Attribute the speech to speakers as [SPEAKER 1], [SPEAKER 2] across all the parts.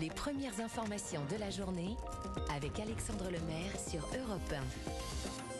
[SPEAKER 1] Les premières informations de la journée avec Alexandre Lemaire sur Europe 1.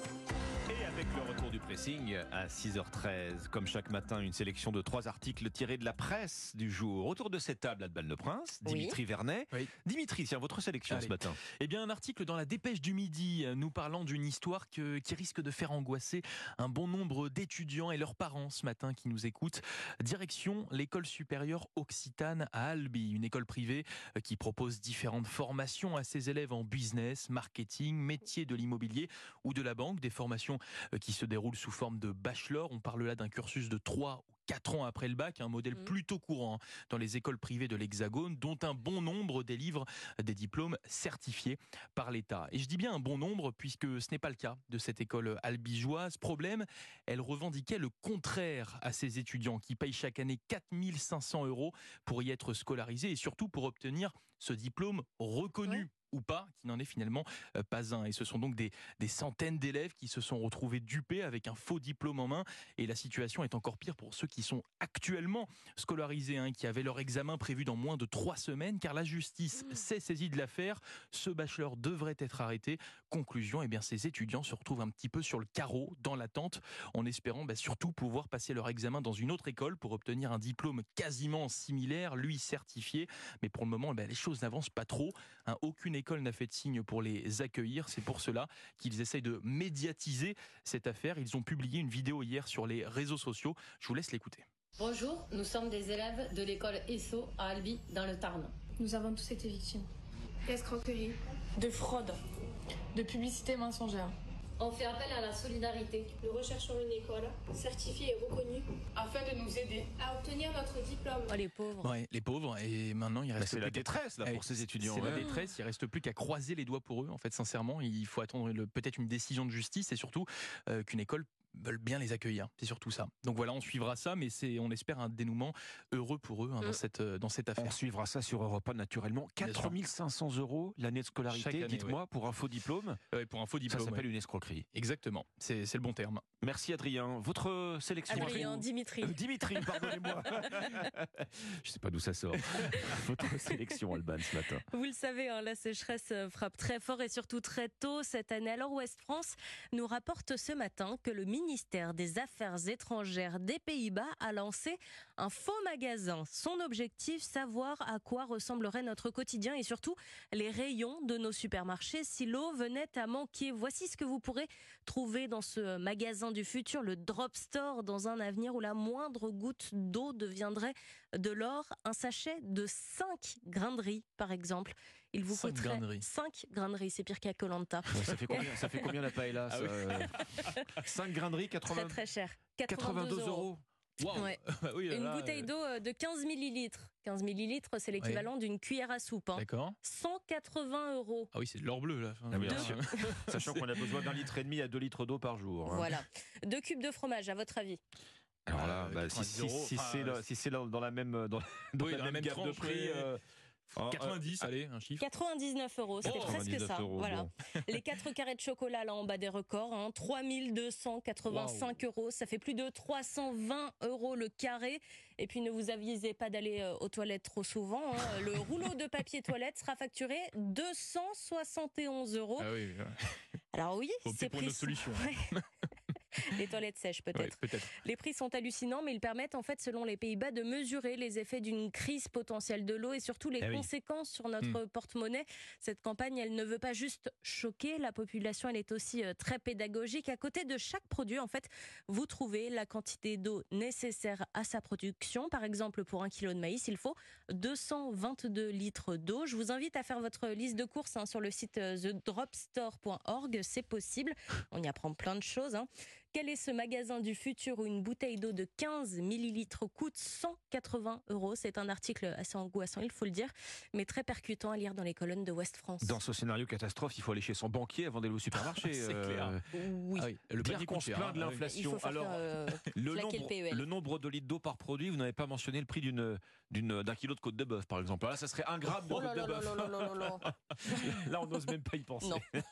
[SPEAKER 2] Pressing à 6h13, comme chaque matin, une sélection de trois articles tirés de la presse du jour. Autour de cette table, à le Prince, Dimitri Vernet.
[SPEAKER 3] Oui.
[SPEAKER 2] Dimitri, tiens, votre sélection
[SPEAKER 3] Allez.
[SPEAKER 2] ce matin.
[SPEAKER 3] Eh bien, un article dans la Dépêche du Midi, nous parlant d'une histoire que- qui risque de faire angoisser un bon nombre d'étudiants et leurs parents ce matin qui nous écoutent. Direction l'école supérieure Occitane à Albi, une école privée euh, qui propose différentes formations à ses élèves en business, marketing, métier de l'immobilier ou de la banque, des formations euh, qui se déroulent sous forme de bachelor. On parle là d'un cursus de 3 ou 4 ans après le bac, un modèle
[SPEAKER 4] Mhm.
[SPEAKER 3] plutôt courant hein, dans les écoles privées de l'Hexagone, dont un bon nombre délivrent des diplômes certifiés par l'État. Et je dis bien un bon nombre puisque ce n'est pas le cas de cette école albigeoise. Problème, elle revendiquait le contraire à ses étudiants qui payent chaque année 4500 euros pour y être scolarisés et surtout pour obtenir ce diplôme reconnu. Ou pas, qui n'en est finalement euh, pas un. Et ce sont donc des, des centaines d'élèves qui se sont retrouvés dupés avec un faux diplôme en main. Et la situation est encore pire pour ceux qui sont actuellement scolarisés, hein, qui avaient leur examen prévu dans moins de trois semaines, car la justice s'est saisie de l'affaire. Ce bachelor devrait être arrêté. Conclusion, eh bien, ces étudiants se retrouvent un petit peu sur le carreau, dans l'attente, en espérant bah, surtout pouvoir passer leur examen dans une autre école pour obtenir un diplôme quasiment similaire, lui certifié. Mais pour le moment, ben, les choses n'avancent pas trop. Hein, aucune école n'a fait de signe pour les accueillir. C'est pour cela qu'ils essayent de médiatiser cette affaire. Ils ont publié une vidéo hier sur les réseaux sociaux. Je vous laisse l'écouter.
[SPEAKER 4] Bonjour, nous sommes des élèves de l'école ESSO à Albi, dans le Tarn.
[SPEAKER 5] Nous avons tous été victimes d'escroquerie, de fraude, de publicité mensongère.
[SPEAKER 4] On fait appel à la solidarité.
[SPEAKER 5] Nous recherchons une école certifiée et reconnue afin de nous aider à obtenir notre diplôme.
[SPEAKER 4] Oh les pauvres.
[SPEAKER 3] Ouais, les pauvres. Et maintenant, il reste
[SPEAKER 2] c'est la
[SPEAKER 3] plus
[SPEAKER 2] détresse là
[SPEAKER 3] Eh,
[SPEAKER 2] pour ces étudiants.
[SPEAKER 3] C'est la détresse. Il reste plus qu'à croiser les doigts pour eux. En fait, sincèrement, il faut attendre peut-être une décision de justice et surtout euh, qu'une école veulent bien les accueillir. C'est surtout ça. Donc voilà, on suivra ça, mais c'est, on espère un dénouement heureux pour eux hein, dans
[SPEAKER 4] Mm.
[SPEAKER 3] cette euh, dans cette
[SPEAKER 2] On
[SPEAKER 3] affaire.
[SPEAKER 2] suivra ça sur Europe 1 naturellement.
[SPEAKER 3] Bien sûr.
[SPEAKER 2] 4500 euros l'année de scolarité,
[SPEAKER 3] année,
[SPEAKER 2] dites-moi, pour un faux diplôme.
[SPEAKER 3] Ouais, pour un faux
[SPEAKER 2] Ça
[SPEAKER 3] diplôme.
[SPEAKER 2] s'appelle
[SPEAKER 3] ouais.
[SPEAKER 2] une escroquerie.
[SPEAKER 3] Exactement. C'est, c'est le bon terme.
[SPEAKER 2] Merci Adrien. Votre sélection
[SPEAKER 4] Adrien, Dimitri.
[SPEAKER 2] Euh, Dimitri, pardonnez-moi. Je sais pas d'où ça sort. Votre sélection, Alban, ce matin.
[SPEAKER 4] Vous le savez, hein, la sécheresse euh, frappe très fort et surtout très tôt cette année. Alors Ouest France nous rapporte ce matin que le ministère des Affaires étrangères des Pays-Bas a lancé un faux magasin. Son objectif, savoir à quoi ressemblerait notre quotidien et surtout les rayons de nos supermarchés si l'eau venait à manquer. Voici ce que vous pourrez trouver dans ce magasin du futur, le Drop Store, dans un avenir où la moindre goutte d'eau deviendrait de l'or. Un sachet de 5 grains de riz, par exemple. Il vous
[SPEAKER 3] Cinq
[SPEAKER 4] coûterait
[SPEAKER 3] grains de riz.
[SPEAKER 4] 5 grains de riz. C'est pire qu'à Colanta.
[SPEAKER 2] Ouais, ça, fait combien, ça fait combien la paella
[SPEAKER 3] Ah
[SPEAKER 2] ça, euh 5 grains de riz, 80,
[SPEAKER 4] Très très cher.
[SPEAKER 2] 82 euros.
[SPEAKER 3] Waouh
[SPEAKER 4] Ouais.
[SPEAKER 3] Oui, là,
[SPEAKER 4] Une
[SPEAKER 3] là,
[SPEAKER 4] bouteille
[SPEAKER 3] euh,
[SPEAKER 4] d'eau euh, de 15 millilitres. 15 millilitres, c'est l'équivalent d'une cuillère à soupe. hein.
[SPEAKER 3] D'accord.
[SPEAKER 4] 180 euros.
[SPEAKER 3] Ah oui, c'est de l'or bleu là.
[SPEAKER 2] Ah oui. Sachant qu'on a besoin d'un litre et demi à 2 litres d'eau par jour. hein.
[SPEAKER 4] Voilà. Deux cubes de fromage, à votre avis?
[SPEAKER 2] Alors là,
[SPEAKER 3] Euh,
[SPEAKER 2] bah, si,
[SPEAKER 3] 90
[SPEAKER 2] si-
[SPEAKER 3] euros,
[SPEAKER 2] si
[SPEAKER 3] enfin,
[SPEAKER 2] c'est si dans la même, dans, dans
[SPEAKER 3] Oui,
[SPEAKER 2] la
[SPEAKER 3] dans la
[SPEAKER 2] même
[SPEAKER 3] même
[SPEAKER 2] gamme de prix. euh, euh,
[SPEAKER 3] 90, allez, un chiffre.
[SPEAKER 4] 99 euros, c'était
[SPEAKER 3] Oh,
[SPEAKER 4] presque
[SPEAKER 2] 99
[SPEAKER 4] ça.
[SPEAKER 2] euros,
[SPEAKER 4] voilà.
[SPEAKER 2] bon.
[SPEAKER 4] Les 4 carrés de chocolat là en bas des records, hein, 3285 euros, ça fait plus de 320 euros le carré. Et puis ne vous avisez pas d'aller euh, aux toilettes trop souvent. hein. Le rouleau de papier toilette sera facturé 271 euros.
[SPEAKER 3] Ah oui, ouais.
[SPEAKER 4] Alors oui, c'est
[SPEAKER 3] pour une autre solution.
[SPEAKER 4] Les toilettes sèches
[SPEAKER 3] Ouais,
[SPEAKER 4] peut-être. Les prix sont hallucinants, mais ils permettent en fait, selon les Pays-Bas, de mesurer les effets d'une crise potentielle de l'eau et surtout les
[SPEAKER 2] Eh oui.
[SPEAKER 4] conséquences sur notre porte-monnaie. Cette campagne, elle ne veut pas juste choquer la population, elle est aussi euh, très pédagogique. À côté de chaque produit, en fait, vous trouvez la quantité d'eau nécessaire à sa production. Par exemple, pour un kilo de maïs, il faut 222 litres d'eau. Je vous invite à faire votre liste de courses hein, sur le site euh, thedropstore.org. C'est possible. On y apprend plein de choses. hein. Quel est ce magasin du futur où une bouteille d'eau de 15 millilitres coûte 180 euros? C'est un article assez angoissant, il faut le dire, mais très percutant à lire dans les colonnes de Ouest France.
[SPEAKER 2] Dans ce scénario catastrophe, il faut aller chez son banquier avant d'aller au supermarché.
[SPEAKER 3] C'est
[SPEAKER 2] euh,
[SPEAKER 3] clair.
[SPEAKER 4] Oui.
[SPEAKER 3] Ah oui, le panier
[SPEAKER 2] qu'on se plaint de
[SPEAKER 3] hein. Ah oui.
[SPEAKER 4] Il
[SPEAKER 2] l'inflation.
[SPEAKER 4] faut faire
[SPEAKER 2] Alors,
[SPEAKER 4] euh,
[SPEAKER 2] le nombre,
[SPEAKER 4] le PEL.
[SPEAKER 2] le nombre de litres d'eau par produit, vous n'avez pas mentionné le prix d'une, d'un kilo de côte de bœuf, par exemple. Là, ça serait un gramme de
[SPEAKER 4] Oh
[SPEAKER 2] côte de bœuf.
[SPEAKER 4] là
[SPEAKER 2] on n'ose même pas y penser.
[SPEAKER 4] Non.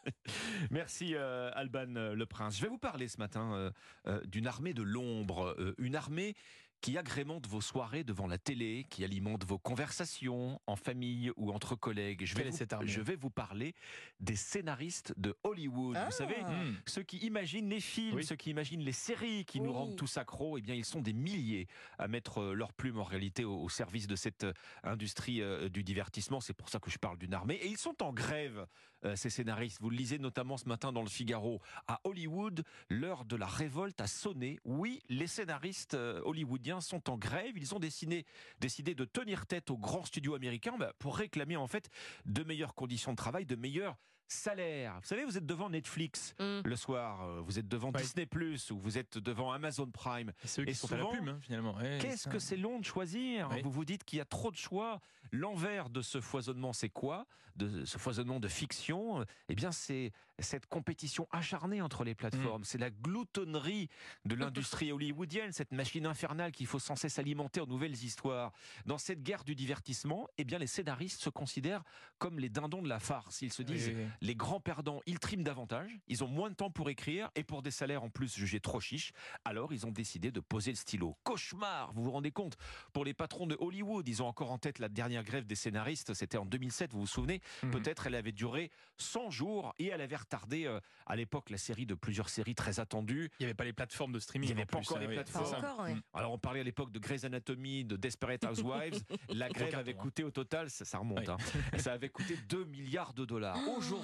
[SPEAKER 2] Merci euh, Alban euh, Le Prince. Je vais vous parler ce matin euh, euh, d'une armée de l'ombre, une armée qui agrémentent vos soirées devant la télé, qui alimentent vos conversations en famille ou entre collègues. Je vais, vous,
[SPEAKER 3] cette armée
[SPEAKER 2] je vais vous parler des scénaristes de Hollywood.
[SPEAKER 4] Ah.
[SPEAKER 2] Vous savez,
[SPEAKER 3] Hmm.
[SPEAKER 2] ceux qui imaginent les films,
[SPEAKER 3] Oui.
[SPEAKER 2] ceux qui imaginent les séries qui nous rendent tous accros, eh bien, ils sont des milliers à mettre euh, leur plume en réalité au, au service de cette euh, industrie euh, du divertissement. C'est pour ça que je parle d'une armée. Et ils sont en grève, euh, ces scénaristes. Vous le lisez notamment ce matin dans le Figaro. À Hollywood, l'heure de la révolte a sonné. Oui, les scénaristes euh, hollywoodiens sont en grève. Ils ont décidé, de tenir tête aux grands studios américains bah, pour réclamer en fait de meilleures conditions de travail, de meilleurs salaires. Vous savez, vous êtes devant Netflix
[SPEAKER 4] Mm.
[SPEAKER 2] le soir, euh, vous êtes devant
[SPEAKER 3] Ouais.
[SPEAKER 2] Disney Plus ou vous êtes devant Amazon Prime.
[SPEAKER 3] Et ceux qui
[SPEAKER 2] Et
[SPEAKER 3] sont à la
[SPEAKER 2] souvent,
[SPEAKER 3] plume, hein, finalement. Ouais,
[SPEAKER 2] Qu'est-ce que c'est long de choisir. Vous vous dites qu'il y a trop de choix. L'envers de ce foisonnement, c'est quoi De ce foisonnement de fiction Eh bien, c'est cette compétition acharnée entre les plateformes.
[SPEAKER 3] Mm.
[SPEAKER 2] C'est la gloutonnerie de l'industrie hollywoodienne, cette machine infernale qu'il faut sans cesse alimenter en nouvelles histoires. Dans cette guerre du divertissement, eh bien, les scénaristes se considèrent comme les dindons de la farce. Ils se disent
[SPEAKER 3] Oui, oui.
[SPEAKER 2] Les grands perdants, ils triment davantage, ils ont moins de temps pour écrire et pour des salaires en plus jugés trop chiches. Alors ils ont décidé de poser le stylo. Cauchemar, vous vous rendez compte? Pour les patrons de Hollywood, ils ont encore en tête la dernière grève des scénaristes, c'était en 2007, vous vous souvenez?
[SPEAKER 3] Mhm.
[SPEAKER 2] Peut-être elle avait duré 100 jours et elle avait retardé euh, à l'époque la série de plusieurs séries très attendues.
[SPEAKER 3] Il n'y avait pas les plateformes de streaming.
[SPEAKER 2] Il y avait
[SPEAKER 3] en
[SPEAKER 2] pas
[SPEAKER 3] plus,
[SPEAKER 2] encore
[SPEAKER 3] hein,
[SPEAKER 2] les
[SPEAKER 3] oui,
[SPEAKER 2] plateformes.
[SPEAKER 3] c'est ça.
[SPEAKER 4] Pas encore, ouais.
[SPEAKER 2] Alors on parlait à l'époque de Grey's Anatomy, de Desperate Housewives. La grève avait
[SPEAKER 3] hein.
[SPEAKER 2] coûté au total, ça, ça remonte,
[SPEAKER 3] Oui.
[SPEAKER 2] hein, ça avait coûté 2 milliards de dollars. Aujourd'hui,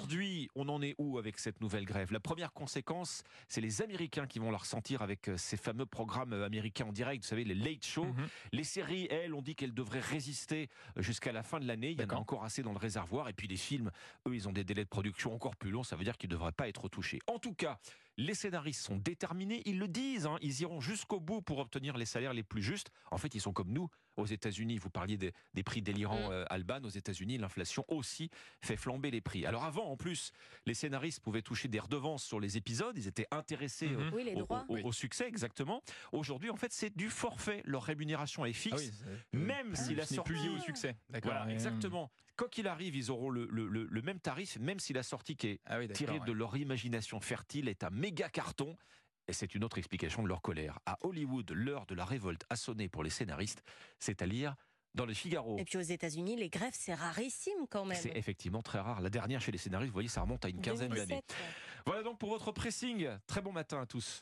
[SPEAKER 2] on en est où avec cette nouvelle grève? La première conséquence, c'est les Américains qui vont la ressentir avec euh, ces fameux programmes euh, américains en direct, vous savez, les late shows.
[SPEAKER 3] Mhm.
[SPEAKER 2] Les séries, elles, on dit qu'elles devraient résister euh, jusqu'à la fin de l'année. Il y en a encore assez dans le réservoir. Et puis les films, eux, ils ont des délais de production encore plus longs. Ça veut dire qu'ils ne devraient pas être touchés. En tout cas, les scénaristes sont déterminés. Ils le disent. hein. Ils iront jusqu'au bout pour obtenir les salaires les plus justes. En fait, ils sont comme nous aux États-Unis. Vous parliez des, des prix délirants,
[SPEAKER 4] Mm.
[SPEAKER 2] euh, Alban. Aux États-Unis, l'inflation aussi fait flamber les prix. Alors avant, en plus, les scénaristes pouvaient toucher des redevances sur les épisodes. Ils étaient intéressés.
[SPEAKER 4] Oui, les
[SPEAKER 2] au-
[SPEAKER 4] droits.
[SPEAKER 2] au,
[SPEAKER 3] Oui.
[SPEAKER 2] au succès, exactement. Aujourd'hui, en fait, c'est du forfait. Leur rémunération est fixe.
[SPEAKER 3] Ah oui,
[SPEAKER 2] Même
[SPEAKER 3] euh,
[SPEAKER 2] si la
[SPEAKER 3] ce n'est
[SPEAKER 2] sortie-
[SPEAKER 3] plus lié au succès. D'accord.
[SPEAKER 2] Voilà,
[SPEAKER 3] ouais.
[SPEAKER 2] exactement. Quoi qu'il arrive, ils auront le, le- le- le même tarif, même si la sortie qui est
[SPEAKER 3] Ah oui,
[SPEAKER 2] tirée de leur imagination fertile est un méga carton. Et c'est une autre explication de leur colère. À Hollywood, l'heure de la révolte a sonné pour les scénaristes, c'est à lire dans le Figaro.
[SPEAKER 4] Et puis aux États-Unis, les grèves, c'est rarissime quand même.
[SPEAKER 2] C'est effectivement très rare. La dernière chez les scénaristes, vous voyez, ça remonte à une quinzaine d'années.
[SPEAKER 4] 2007, ouais.
[SPEAKER 2] Voilà donc pour votre pressing. Très bon matin à tous.